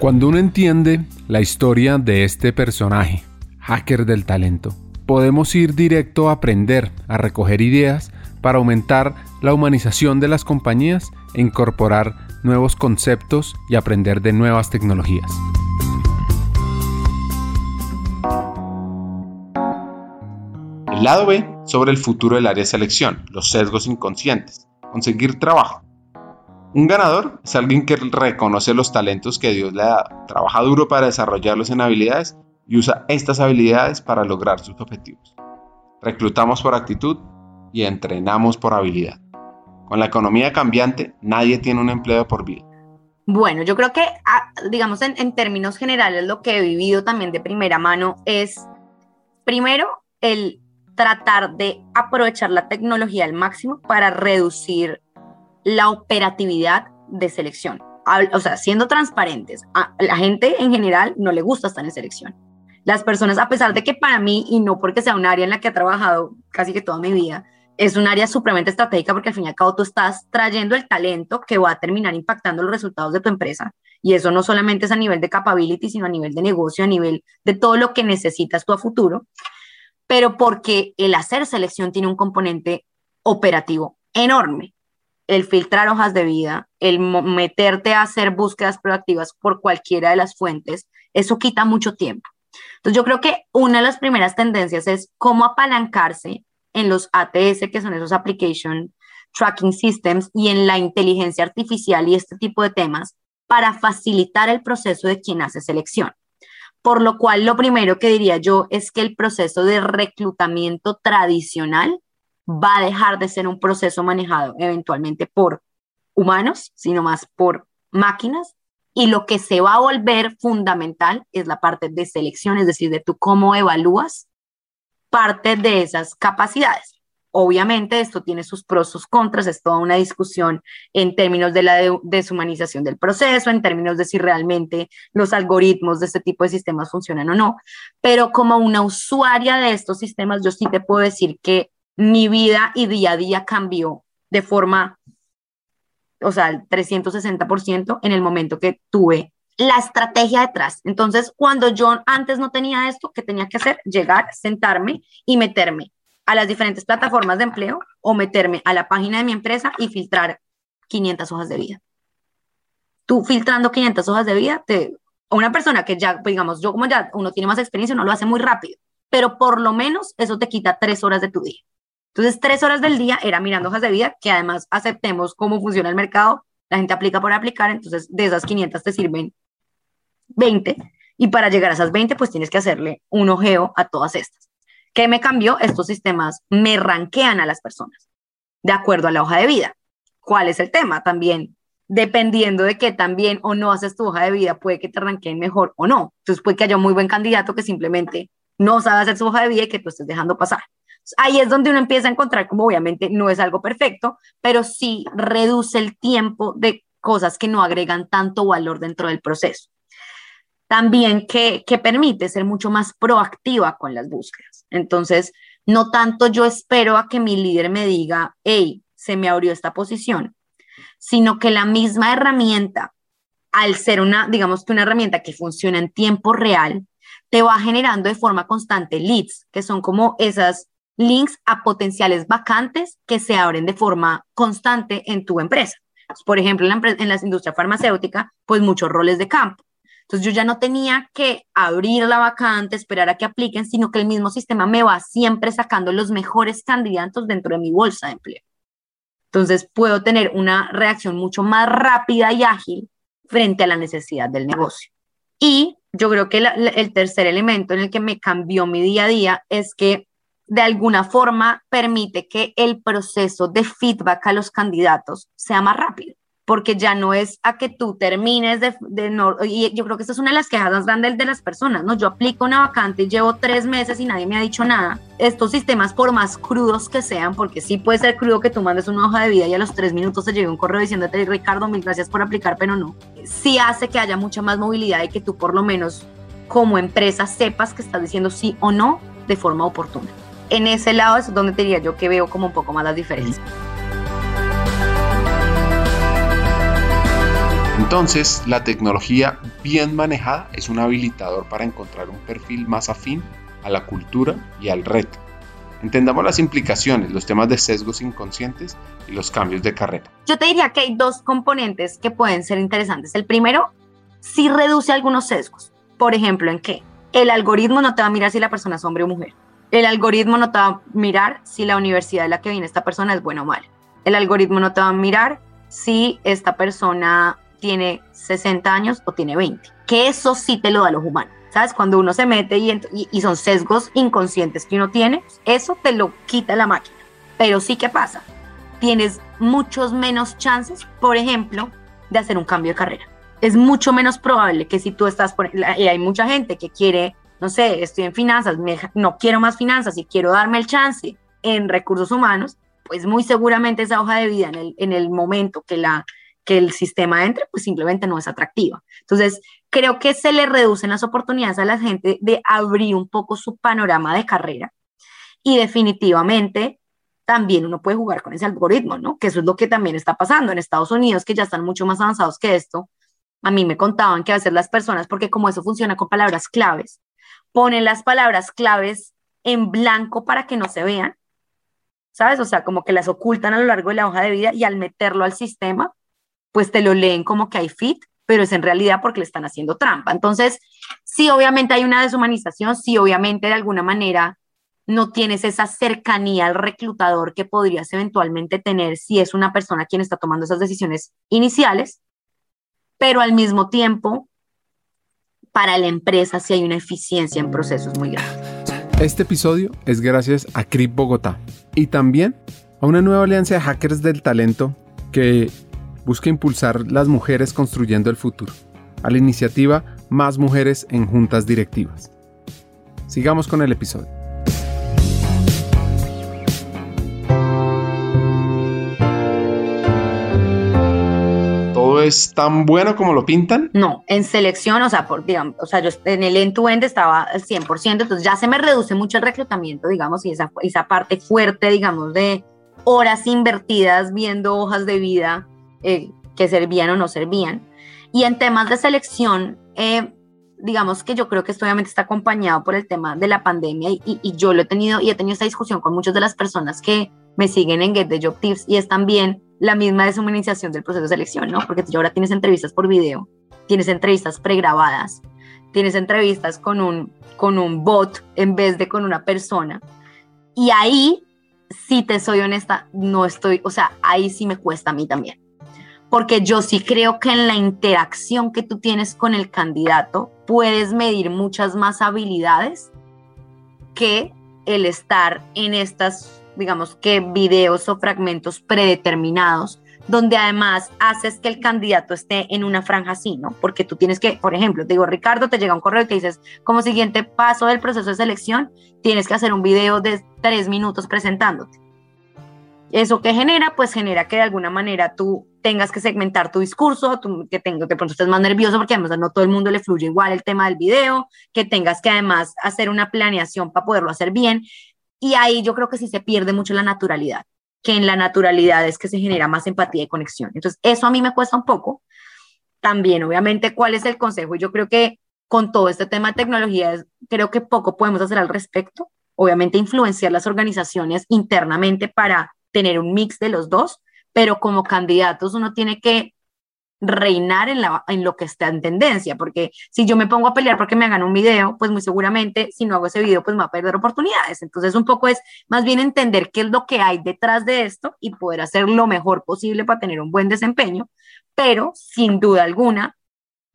Cuando uno entiende la historia de este personaje, hacker del talento, podemos ir directo a aprender, a recoger ideas para aumentar la humanización de las compañías e incorporar nuevos conceptos y aprender de nuevas tecnologías. El lado B sobre el futuro del área de selección, los sesgos inconscientes, conseguir trabajo. Un ganador es alguien que reconoce los talentos que Dios le da, trabaja duro para desarrollarlos en habilidades y usa estas habilidades para lograr sus objetivos. Reclutamos por actitud y entrenamos por habilidad. Con la economía cambiante, nadie tiene un empleo por vida. Bueno, yo creo que, ah, digamos, en, en términos generales, lo que he vivido también de primera mano es, primero, el tratar de aprovechar la tecnología al máximo para reducir la operatividad de selección. O sea, siendo transparentes, a la gente en general no le gusta estar en selección. Las personas, a pesar de que para mí, y no porque sea un área en la que he trabajado casi que toda mi vida, es un área supremamente estratégica porque al fin y al cabo tú estás trayendo el talento que va a terminar impactando los resultados de tu empresa. Y eso no solamente es a nivel de capability, sino a nivel de negocio, a nivel de todo lo que necesitas tú a futuro. Pero porque el hacer selección tiene un componente operativo enorme el filtrar hojas de vida, el meterte a hacer búsquedas proactivas por cualquiera de las fuentes, eso quita mucho tiempo. Entonces yo creo que una de las primeras tendencias es cómo apalancarse en los ATS, que son esos Application Tracking Systems, y en la inteligencia artificial y este tipo de temas para facilitar el proceso de quien hace selección. Por lo cual, lo primero que diría yo es que el proceso de reclutamiento tradicional va a dejar de ser un proceso manejado eventualmente por humanos, sino más por máquinas. Y lo que se va a volver fundamental es la parte de selección, es decir, de tú cómo evalúas parte de esas capacidades. Obviamente esto tiene sus pros, sus contras, es toda una discusión en términos de la deshumanización del proceso, en términos de si realmente los algoritmos de este tipo de sistemas funcionan o no, pero como una usuaria de estos sistemas, yo sí te puedo decir que mi vida y día a día cambió de forma, o sea, el 360% en el momento que tuve la estrategia detrás. Entonces, cuando yo antes no tenía esto, ¿qué tenía que hacer? Llegar, sentarme y meterme a las diferentes plataformas de empleo o meterme a la página de mi empresa y filtrar 500 hojas de vida. Tú filtrando 500 hojas de vida, te, una persona que ya, digamos, yo como ya uno tiene más experiencia, no lo hace muy rápido, pero por lo menos eso te quita tres horas de tu día. Entonces, tres horas del día era mirando hojas de vida, que además aceptemos cómo funciona el mercado, la gente aplica por aplicar, entonces de esas 500 te sirven 20, y para llegar a esas 20, pues tienes que hacerle un ojeo a todas estas. ¿Qué me cambió? Estos sistemas me ranquean a las personas de acuerdo a la hoja de vida. ¿Cuál es el tema? También, dependiendo de que también o no haces tu hoja de vida, puede que te ranqueen mejor o no. Entonces puede que haya un muy buen candidato que simplemente no sabe hacer su hoja de vida y que tú estés dejando pasar. Ahí es donde uno empieza a encontrar como obviamente no es algo perfecto, pero sí reduce el tiempo de cosas que no agregan tanto valor dentro del proceso. También que, que permite ser mucho más proactiva con las búsquedas. Entonces, no tanto yo espero a que mi líder me diga, hey, se me abrió esta posición, sino que la misma herramienta, al ser una, digamos que una herramienta que funciona en tiempo real, te va generando de forma constante leads, que son como esas links a potenciales vacantes que se abren de forma constante en tu empresa. Por ejemplo, en la, en la industria farmacéutica, pues muchos roles de campo. Entonces yo ya no tenía que abrir la vacante, esperar a que apliquen, sino que el mismo sistema me va siempre sacando los mejores candidatos dentro de mi bolsa de empleo. Entonces puedo tener una reacción mucho más rápida y ágil frente a la necesidad del negocio. Y yo creo que el tercer elemento en el que me cambió mi día a día es que de alguna forma permite que el proceso de feedback a los candidatos sea más rápido, porque ya no es a que tú termines de, no, y yo creo que esa es una de las quejas más grandes de las personas, ¿no? Yo aplico una vacante y llevo tres meses y nadie me ha dicho nada. Estos sistemas, por más crudos que sean, porque sí puede ser crudo que tú mandes una hoja de vida y a los tres minutos te llegue un correo diciéndote, Ricardo, mil gracias por aplicar, pero no. Sí hace que haya mucha más movilidad y que tú por lo menos como empresa sepas que estás diciendo sí o no de forma oportuna en ese lado es donde diría yo que veo como un poco más las diferencias. Entonces, la tecnología bien manejada es un habilitador para encontrar un perfil más afín a la cultura y al reto. Entendamos las implicaciones, los temas de sesgos inconscientes y los cambios de carrera. Yo te diría que hay dos componentes que pueden ser interesantes. El primero, sí reduce algunos sesgos. Por ejemplo, ¿en qué? El algoritmo no te va a mirar si la persona es hombre o mujer. El algoritmo no te va a mirar si la universidad de la que viene esta persona es buena o mala. El algoritmo no te va a mirar si esta persona tiene 60 años o tiene 20. Que eso sí te lo da los humanos. ¿Sabes? Cuando uno se mete y, son sesgos inconscientes que uno tiene, eso te lo quita la máquina. Pero sí, ¿qué pasa? Tienes muchos menos chances, por ejemplo, de hacer un cambio de carrera. Es mucho menos probable que si tú estás por... Y hay mucha gente que quiere, no sé, estoy en finanzas, no quiero más finanzas y quiero darme el chance en recursos humanos, pues muy seguramente esa hoja de vida en el, en el momento que la, que el sistema entre, pues simplemente no es atractiva. Entonces, creo que se le reducen las oportunidades a la gente de abrir un poco su panorama de carrera y definitivamente también uno puede jugar con ese algoritmo, ¿no? Que eso es lo que también está pasando en Estados Unidos, que ya están mucho más avanzados que esto. A mí me contaban que a veces las personas, porque como eso funciona con palabras claves, ponen las palabras claves en blanco para que no se vean, ¿sabes? O sea, como que las ocultan a lo largo de la hoja de vida y al meterlo al sistema, pues te lo leen como que hay fit, pero es en realidad porque le están haciendo trampa. Entonces, sí, obviamente hay una deshumanización, sí, obviamente de alguna manera no tienes esa cercanía al reclutador que podrías eventualmente tener si es una persona quien está tomando esas decisiones iniciales, pero al mismo tiempo, para la empresa sí hay una eficiencia en procesos muy grande. Este episodio es gracias a CRIP Bogotá y también a una nueva alianza de hackers del talento que busca impulsar las mujeres construyendo el futuro, a la iniciativa Más Mujeres en Juntas Directivas. Sigamos con el episodio. ¿Todo es tan bueno como lo pintan? No, en selección, o sea, por, digamos, o sea, yo en el end-to-end estaba al 100%, entonces ya se me reduce mucho el reclutamiento, digamos, y esa, esa parte fuerte, digamos, de horas invertidas viendo hojas de vida eh, que servían o no servían. Y en temas de selección, eh, digamos que yo creo que esto obviamente está acompañado por el tema de la pandemia y, y, yo lo he tenido y he tenido esta discusión con muchas de las personas que me siguen en Get the Job Tips y es también la misma deshumanización del proceso de selección, ¿no? Porque tú ahora tienes entrevistas por video, tienes entrevistas pregrabadas, tienes entrevistas con un, con un bot en vez de con una persona. Y ahí, si te soy honesta, no estoy, o sea, ahí sí me cuesta a mí también porque yo sí creo que en la interacción que tú tienes con el candidato puedes medir muchas más habilidades que el estar en estas, digamos que videos o fragmentos predeterminados, donde además haces que el candidato esté en una franja así, ¿no? Porque tú tienes que, por ejemplo, te digo, Ricardo, te llega un correo y te dices, como siguiente paso del proceso de selección, tienes que hacer un video de tres minutos presentándote. ¿Eso que genera? Pues genera que de alguna manera tú tengas que segmentar tu discurso, que tengo, de pronto estés más nervioso porque además no todo el mundo le fluye igual el tema del video, que tengas que además hacer una planeación para poderlo hacer bien. Y ahí yo creo que sí se pierde mucho la naturalidad, que en la naturalidad es que se genera más empatía y conexión. Entonces, eso a mí me cuesta un poco. También, obviamente, ¿cuál es el consejo? Yo creo que con todo este tema de tecnología, creo que poco podemos hacer al respecto. Obviamente, influenciar las organizaciones internamente para tener un mix de los dos, pero como candidatos uno tiene que reinar en, la, en lo que está en tendencia, porque si yo me pongo a pelear porque me hagan un video, pues muy seguramente si no hago ese video, pues me va a perder oportunidades. Entonces un poco es más bien entender qué es lo que hay detrás de esto y poder hacer lo mejor posible para tener un buen desempeño, pero sin duda alguna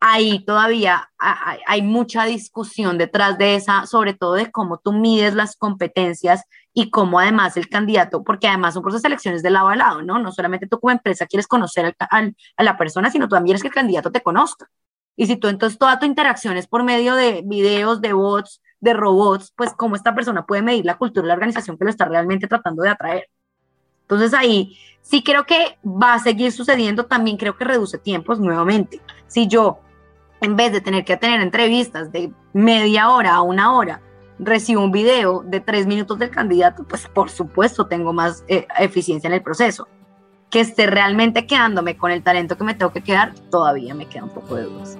ahí todavía hay, mucha discusión detrás de esa, sobre todo de cómo tú mides las competencias y cómo además el candidato, porque además un proceso de selección es de lado a lado, ¿no? No solamente tú como empresa quieres conocer a la persona, sino también quieres que el candidato te conozca. Y si tú entonces toda tu interacción es por medio de videos, de bots, de robots, pues cómo esta persona puede medir la cultura de la organización que lo está realmente tratando de atraer. Entonces ahí sí creo que va a seguir sucediendo, también creo que reduce tiempos nuevamente. Si yo en vez de tener que tener entrevistas de media hora a una hora, recibo un video de tres minutos del candidato, pues por supuesto tengo más eh, eficiencia en el proceso. que esté realmente quedándome con el talento que me tengo que quedar, todavía me queda un poco de dudas.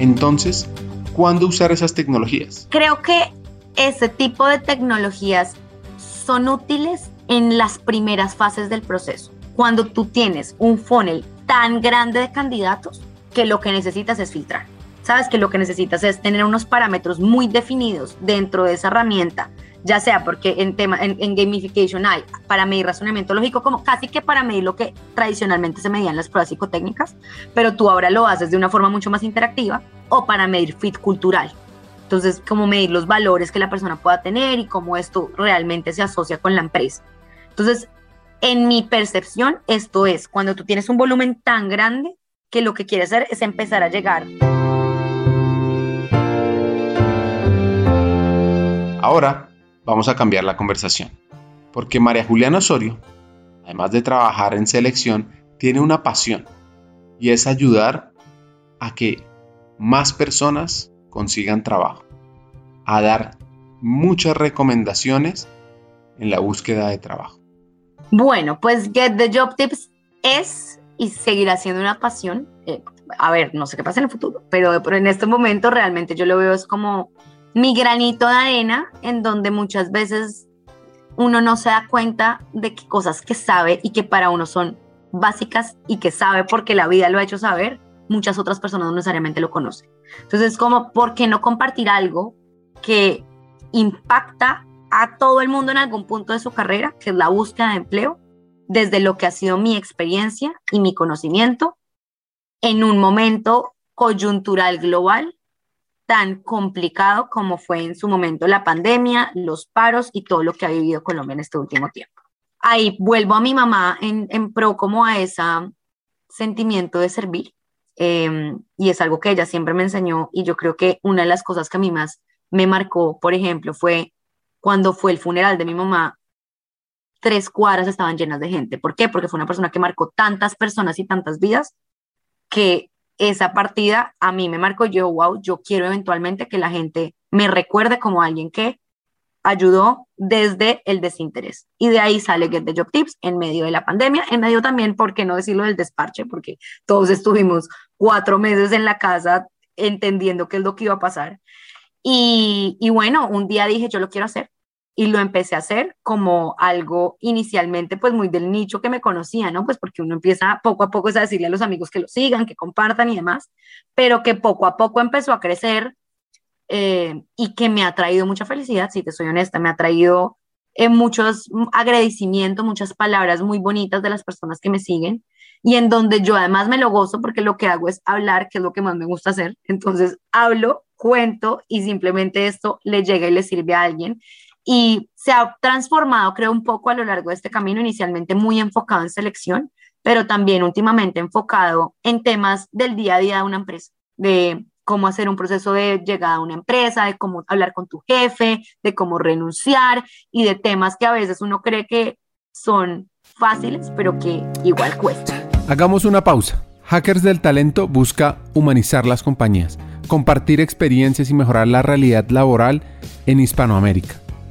Entonces, ¿cuándo usar esas tecnologías? Creo que ese tipo de tecnologías son útiles en las primeras fases del proceso. Cuando tú tienes un funnel tan grande de candidatos que lo que necesitas es filtrar. Sabes que lo que necesitas es tener unos parámetros muy definidos dentro de esa herramienta ya sea porque en, tema, en, gamification hay para medir razonamiento lógico, como casi que para medir lo que tradicionalmente se medían las pruebas psicotécnicas, pero tú ahora lo haces de una forma mucho más interactiva, o para medir fit cultural. Entonces, cómo medir los valores que la persona pueda tener y cómo esto realmente se asocia con la empresa. Entonces, en mi percepción, esto es cuando tú tienes un volumen tan grande que lo que quieres hacer es empezar a llegar. Ahora vamos a cambiar la conversación, porque María Juliana Osorio, además de trabajar en selección, tiene una pasión y es ayudar a que más personas consigan trabajo, a dar muchas recomendaciones en la búsqueda de trabajo. Bueno, pues Get the Job Tips es y seguirá siendo una pasión. Eh, a ver, no sé qué pasa en el futuro, pero, en este momento realmente yo lo veo es como mi granito de arena en donde muchas veces uno no se da cuenta de que cosas que sabe y que para uno son básicas y que sabe porque la vida lo ha hecho saber, muchas otras personas no necesariamente lo conocen. Entonces, como, ¿por qué no compartir algo que impacta a todo el mundo en algún punto de su carrera, que es la búsqueda de empleo, desde lo que ha sido mi experiencia y mi conocimiento en un momento coyuntural global tan complicado como fue en su momento la pandemia, los paros y todo lo que ha vivido Colombia en este último tiempo. Ahí vuelvo a mi mamá en, pro como a ese sentimiento de servir em, y es algo que ella siempre me enseñó y yo creo que una de las cosas que a mí más me marcó, por ejemplo, fue cuando fue el funeral de mi mamá, tres cuadras estaban llenas de gente. ¿Por qué? Porque fue una persona que marcó tantas personas y tantas vidas que esa partida a mí me marcó yo, wow, yo quiero eventualmente que la gente me recuerde como alguien que ayudó desde el desinterés. Y de ahí sale Get the Job Tips en medio de la pandemia, en medio también, ¿por qué no decirlo del desparche? Porque todos estuvimos cuatro meses en la casa entendiendo qué es lo que iba a pasar. Y, y bueno, un día dije, yo lo quiero hacer y lo empecé a hacer como algo inicialmente pues muy del nicho que me conocía, ¿no? Pues porque uno empieza poco a poco a decirle a los amigos que lo sigan, que compartan y demás, pero que poco a poco empezó a crecer eh, y que me ha traído mucha felicidad, si te soy honesta, me ha traído eh, muchos agradecimientos, muchas palabras muy bonitas de las personas que me siguen y en donde yo además me lo gozo porque lo que hago es hablar, que es lo que más me gusta hacer. Entonces hablo, cuento y simplemente esto le llega y le sirve a alguien y se ha transformado, creo, un poco a lo largo de este camino, inicialmente muy enfocado en selección, pero también últimamente enfocado en temas del día a día de una empresa, de cómo hacer un proceso de llegada a una empresa, de cómo hablar con tu jefe, de cómo renunciar y de temas que a veces uno cree que son fáciles, pero que igual cuestan. Hagamos una pausa. Hackers del Talento busca humanizar las compañías, compartir experiencias y mejorar la realidad laboral en Hispanoamérica.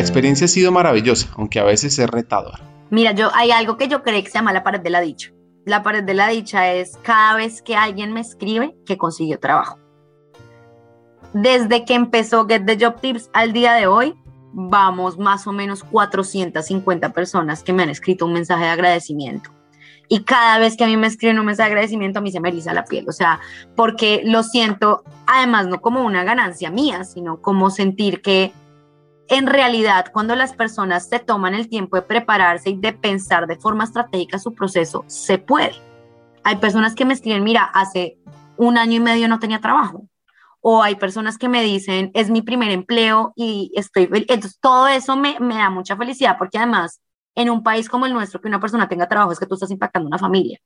La experiencia ha sido maravillosa, aunque a veces es retadora. Mira, yo hay algo que yo creo que se llama la pared de la dicha. La pared de la dicha es cada vez que alguien me escribe que consiguió trabajo. Desde que empezó Get the Job Tips al día de hoy, vamos más o menos 450 personas que me han escrito un mensaje de agradecimiento. Y cada vez que a mí me escriben un mensaje de agradecimiento, a mí se me eriza la piel. O sea, porque lo siento, además, no como una ganancia mía, sino como sentir que en realidad, cuando las personas se toman el tiempo de prepararse y de pensar de forma estratégica su proceso, se puede. Hay personas que me escriben, mira, hace un año y medio no tenía trabajo. O hay personas que me dicen, es mi primer empleo y estoy... Entonces, todo eso me, me da mucha felicidad porque además en un país como el nuestro que una persona tenga trabajo es que tú estás impactando una familia.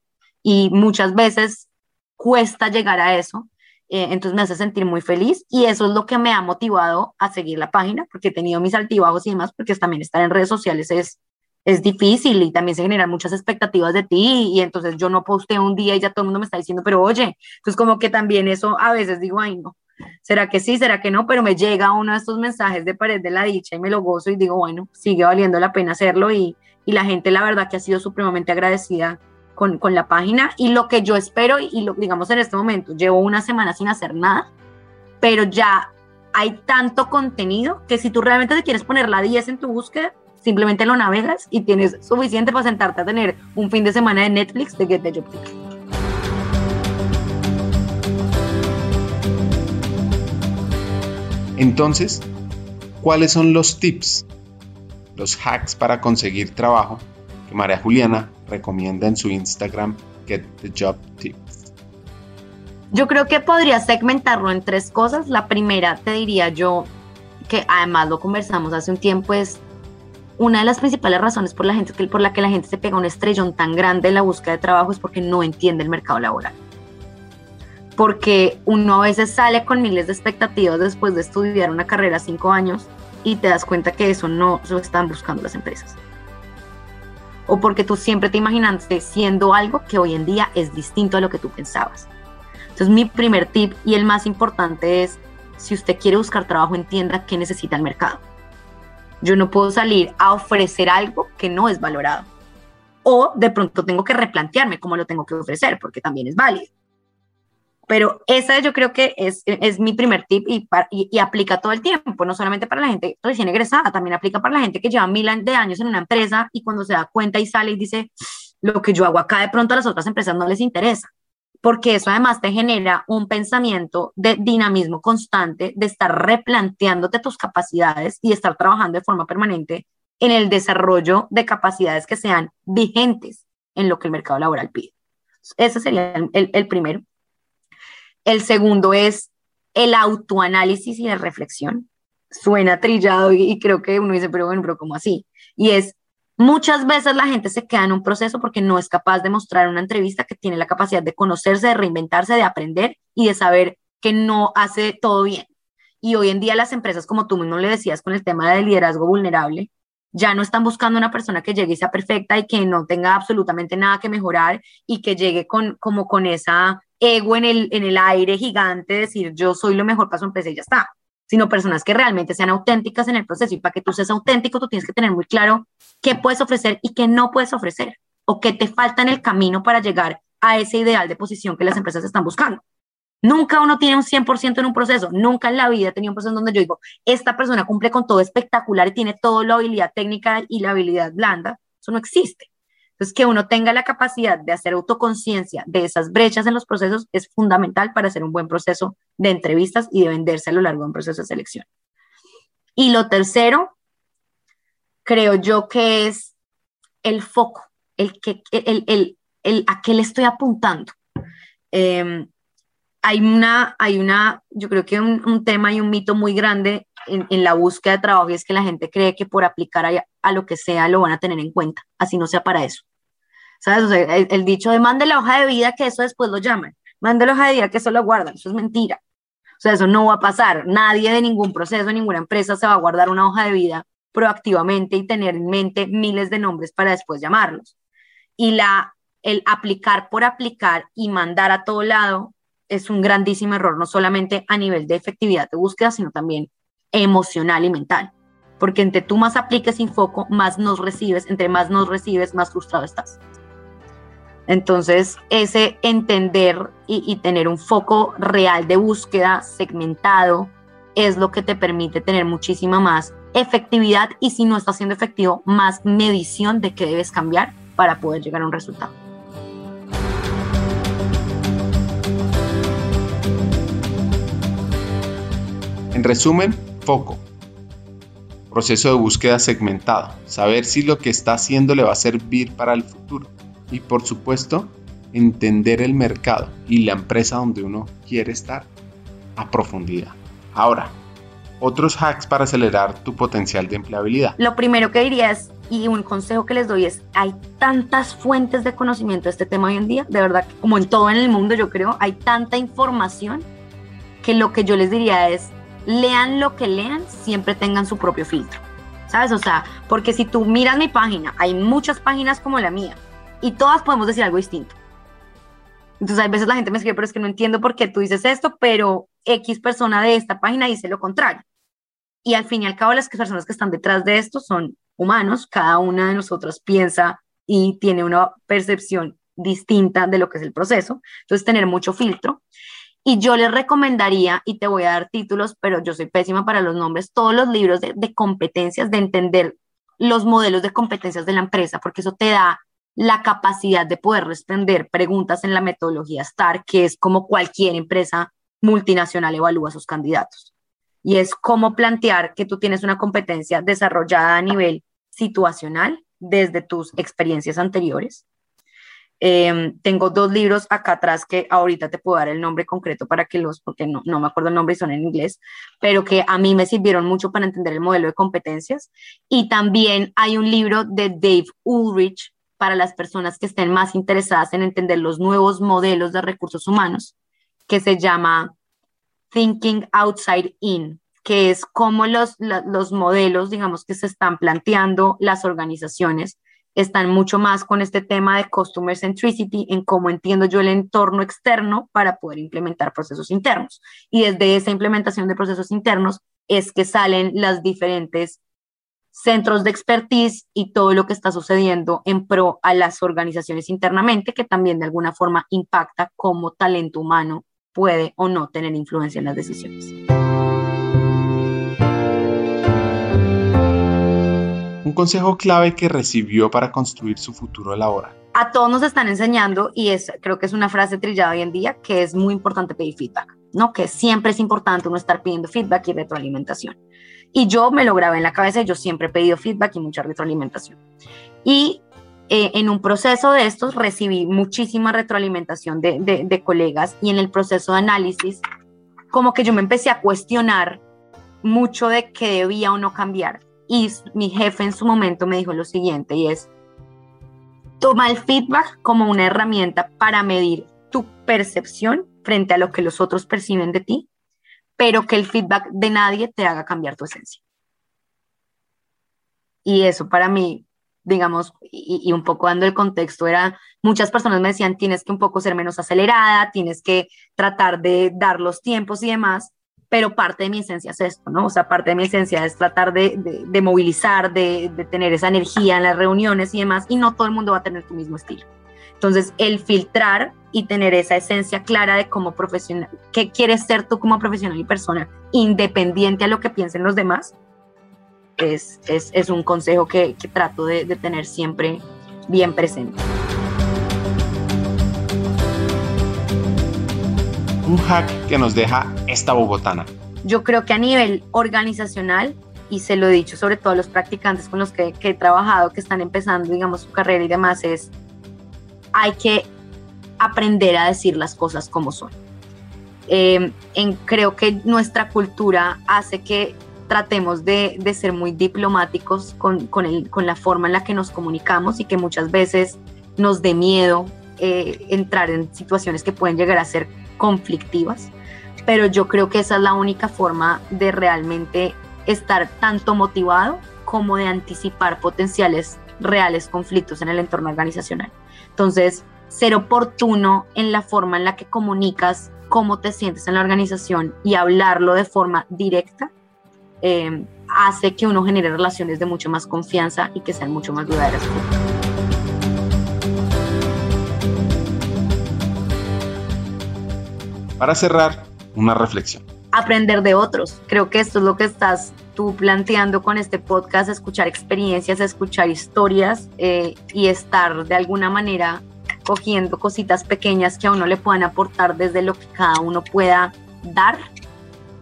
Y muchas veces cuesta llegar a eso. Eh, entonces me hace sentir muy feliz y eso es lo que me ha motivado a seguir la página, porque he tenido mis altibajos y demás, porque también estar en redes sociales es, es difícil y también se generan muchas expectativas de ti y entonces yo no posteo un día y ya todo el mundo me está diciendo, pero oye, entonces como que también eso a veces digo, ay no, ¿será que sí, será que no? Pero me llega uno de estos mensajes de pared de la dicha y me lo gozo y digo, bueno, sigue valiendo la pena hacerlo y, y la gente la verdad que ha sido supremamente agradecida con, con, la página y lo que yo espero y, lo digamos en este momento, llevo una semana sin hacer nada, pero ya hay tanto contenido que si tú realmente te quieres poner la 10 en tu búsqueda, simplemente lo navegas y tienes suficiente para sentarte a tener un fin de semana de Netflix de Get the Job Entonces, ¿cuáles son los tips, los hacks para conseguir trabajo María Juliana recomienda en su Instagram Get the Job Tips? Yo creo que podría segmentarlo en tres cosas. La primera, te diría yo, que además lo conversamos hace un tiempo, es una de las principales razones por la, gente, por que la gente se pega un estrellón tan grande en la búsqueda de trabajo es porque no entiende el mercado laboral porque uno a veces sale con miles de expectativas después de estudiar una carrera cinco años y te das cuenta que eso no lo están buscando las empresas. O porque tú siempre te imaginaste siendo algo que hoy en día es distinto a lo que tú pensabas. Entonces mi primer tip y el más importante es, si usted quiere buscar trabajo, entienda qué necesita el mercado. Yo no puedo salir a ofrecer algo que no es valorado. O de pronto tengo que replantearme cómo lo tengo que ofrecer, porque también es válido. Pero esa yo creo que es, es mi primer tip y, y, aplica todo el tiempo, no solamente para la gente recién egresada, también aplica para la gente que lleva mil de años en una empresa y cuando se da cuenta y sale y dice, lo que yo hago acá de pronto a las otras empresas no les interesa, porque eso además te genera un pensamiento de dinamismo constante, de estar replanteándote tus capacidades y estar trabajando de forma permanente en el desarrollo de capacidades que sean vigentes en lo que el mercado laboral pide. Ese sería el, el primero. El segundo es el autoanálisis y la reflexión. Suena trillado y, creo que uno dice, pero bueno, pero ¿cómo así? Y es, muchas veces la gente se queda en un proceso porque no es capaz de mostrar una entrevista que tiene la capacidad de conocerse, de reinventarse, de aprender y de saber que no hace todo bien. Y hoy en día las empresas, como tú mismo le decías con el tema del liderazgo vulnerable, ya no están buscando una persona que llegue y sea perfecta y que no tenga absolutamente nada que mejorar y que llegue con, como con esa ego en el, en el aire gigante, decir yo soy lo mejor para su empresa y ya está, sino personas que realmente sean auténticas en el proceso. Y para que tú seas auténtico, tú tienes que tener muy claro qué puedes ofrecer y qué no puedes ofrecer, o qué te falta en el camino para llegar a ese ideal de posición que las empresas están buscando. Nunca uno tiene un 100% en un proceso, nunca en la vida he tenido un proceso donde yo digo, esta persona cumple con todo espectacular y tiene toda la habilidad técnica y la habilidad blanda. Eso no existe. Entonces, que uno tenga la capacidad de hacer autoconciencia de esas brechas en los procesos es fundamental para hacer un buen proceso de entrevistas y de venderse a lo largo de un proceso de selección. Y lo tercero, creo yo que es el foco, el, que, el, el, el a qué le estoy apuntando. Em, hay una, hay una, yo creo que un, un tema y un mito muy grande en, en, la búsqueda de trabajo y es que la gente cree que por aplicar a, a, lo que sea lo van a tener en cuenta, así no sea para eso. ¿Sabes? O sea, el, el, dicho de mande la hoja de vida que eso después lo llaman, mande la hoja de vida que eso lo guardan, eso es mentira. O sea, eso no va a pasar. Nadie de ningún proceso, ninguna empresa se va a guardar una hoja de vida proactivamente y tener en mente miles de nombres para después llamarlos. Y la, el aplicar por aplicar y mandar a todo lado es un grandísimo error, no solamente a nivel de efectividad de búsqueda, sino también emocional y mental. Porque entre tú más apliques sin foco, más nos recibes, entre más nos recibes, más frustrado estás. Entonces, ese entender y, y, tener un foco real de búsqueda segmentado es lo que te permite tener muchísima más efectividad y si no está siendo efectivo, más medición de qué debes cambiar para poder llegar a un resultado. En resumen, foco. Proceso de búsqueda segmentado. Saber si lo que está haciendo le va a servir para el futuro. Y por supuesto, entender el mercado y la empresa donde uno quiere estar a profundidad. Ahora, otros hacks para acelerar tu potencial de empleabilidad. Lo primero que diría es y un consejo que les doy es, hay tantas fuentes de conocimiento de este tema hoy en día, de verdad, como en todo en el mundo yo creo, hay tanta información que lo que yo les diría es, lean lo que lean, siempre tengan su propio filtro, ¿sabes? O sea, porque si tú miras mi página, hay muchas páginas como la mía y todas podemos decir algo distinto. Entonces, hay veces la gente me escribe, pero es que no entiendo por qué tú dices esto, pero X persona de esta página dice lo contrario. Y al fin y al cabo, las personas que están detrás de esto son humanos, cada una de nosotros piensa y tiene una percepción distinta de lo que es el proceso, entonces tener mucho filtro. Y yo les recomendaría, y te voy a dar títulos, pero yo soy pésima para los nombres, todos los libros de, competencias, de entender los modelos de competencias de la empresa, porque eso te da la capacidad de poder responder preguntas en la metodología STAR, que es como cualquier empresa multinacional evalúa a sus candidatos y es cómo plantear que tú tienes una competencia desarrollada a nivel situacional desde tus experiencias anteriores. Em, tengo dos libros acá atrás que ahorita te puedo dar el nombre concreto para que los, porque no, no me acuerdo el nombre y son en inglés, pero que a mí me sirvieron mucho para entender el modelo de competencias. Y también hay un libro de Dave Ulrich para las personas que estén más interesadas en entender los nuevos modelos de recursos humanos, que se llama Thinking Outside In, que es cómo los, los modelos, digamos, que se están planteando las organizaciones están mucho más con este tema de customer centricity, en cómo entiendo yo el entorno externo para poder implementar procesos internos. Y desde esa implementación de procesos internos es que salen las diferentes centros de expertise y todo lo que está sucediendo en pro a las organizaciones internamente, que también de alguna forma impacta cómo talento humano puede o no tener influencia en las decisiones. Un consejo clave que recibió para construir su futuro laboral. A todos nos están enseñando, y es, creo que es una frase trillada hoy en día, que es muy importante pedir feedback, ¿no? Que siempre es importante uno estar pidiendo feedback y retroalimentación. Y yo me lo grabé en la cabeza, yo siempre he pedido feedback y mucha retroalimentación. Y eh, en un proceso de estos recibí muchísima retroalimentación de, de, colegas y en el proceso de análisis, como que yo me empecé a cuestionar mucho de qué debía o no cambiar. Y mi jefe en su momento me dijo lo siguiente y es, toma el feedback como una herramienta para medir tu percepción frente a lo que los otros perciben de ti, pero que el feedback de nadie te haga cambiar tu esencia. Y eso para mí digamos, y, un poco dando el contexto, era, muchas personas me decían, tienes que un poco ser menos acelerada, tienes que tratar de dar los tiempos y demás, pero parte de mi esencia es esto, ¿no? O sea, parte de mi esencia es tratar de, de, movilizar, de, de, tener esa energía en las reuniones y demás, y no todo el mundo va a tener tu mismo estilo. Entonces, el filtrar y tener esa esencia clara de cómo profesional, qué quieres ser tú como profesional y persona, independiente a lo que piensen los demás, es, es, es un consejo que, que trato de, de tener siempre bien presente. Un hack que nos deja esta bogotana. Yo creo que a nivel organizacional, y se lo he dicho sobre todo a los practicantes con los que, que, he trabajado, que están empezando, digamos, su carrera y demás, es hay que aprender a decir las cosas como son. Eh, en, creo que nuestra cultura hace que tratemos de, de ser muy diplomáticos con, con, el, con, la forma en la que nos comunicamos y que muchas veces nos dé miedo eh, entrar en situaciones que pueden llegar a ser conflictivas, pero yo creo que esa es la única forma de realmente estar tanto motivado como de anticipar potenciales reales conflictos en el entorno organizacional. Entonces, ser oportuno en la forma en la que comunicas cómo te sientes en la organización y hablarlo de forma directa eh, hace que uno genere relaciones de mucho más confianza y que sean mucho más duraderas. Para cerrar, una reflexión. Aprender de otros. Creo que esto es lo que estás tú planteando con este podcast, escuchar experiencias, escuchar historias eh, y estar de alguna manera cogiendo cositas pequeñas que a uno le puedan aportar desde lo que cada uno pueda dar,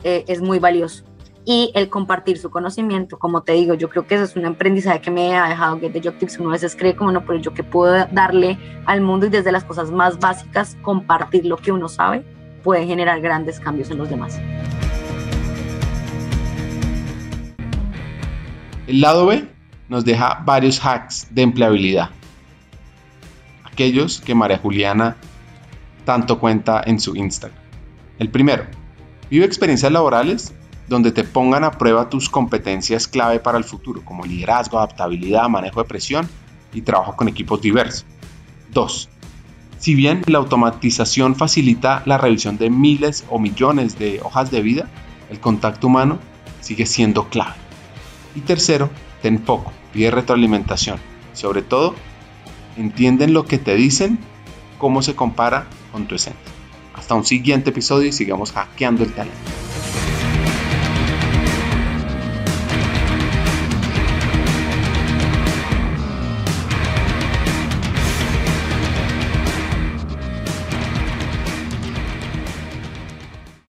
eh, es muy valioso y el compartir su conocimiento. Como te digo, yo creo que eso es un aprendizaje que me ha dejado Get the Job Tips. Uno a veces cree como no, pero yo que puedo darle al mundo y desde las cosas más básicas compartir lo que uno sabe puede generar grandes cambios en los demás. El lado B nos deja varios hacks de empleabilidad. Aquellos que María Juliana tanto cuenta en su Instagram. El primero, vive experiencias laborales donde te pongan a prueba tus competencias clave para el futuro, como liderazgo, adaptabilidad, manejo de presión y trabajo con equipos diversos. 2. Si bien la automatización facilita la revisión de miles o millones de hojas de vida, el contacto humano sigue siendo clave. Y tercero, ten foco, pide retroalimentación. Sobre todo, entienden lo que te dicen, cómo se compara con tu esencia. Hasta un siguiente episodio y sigamos hackeando el talento.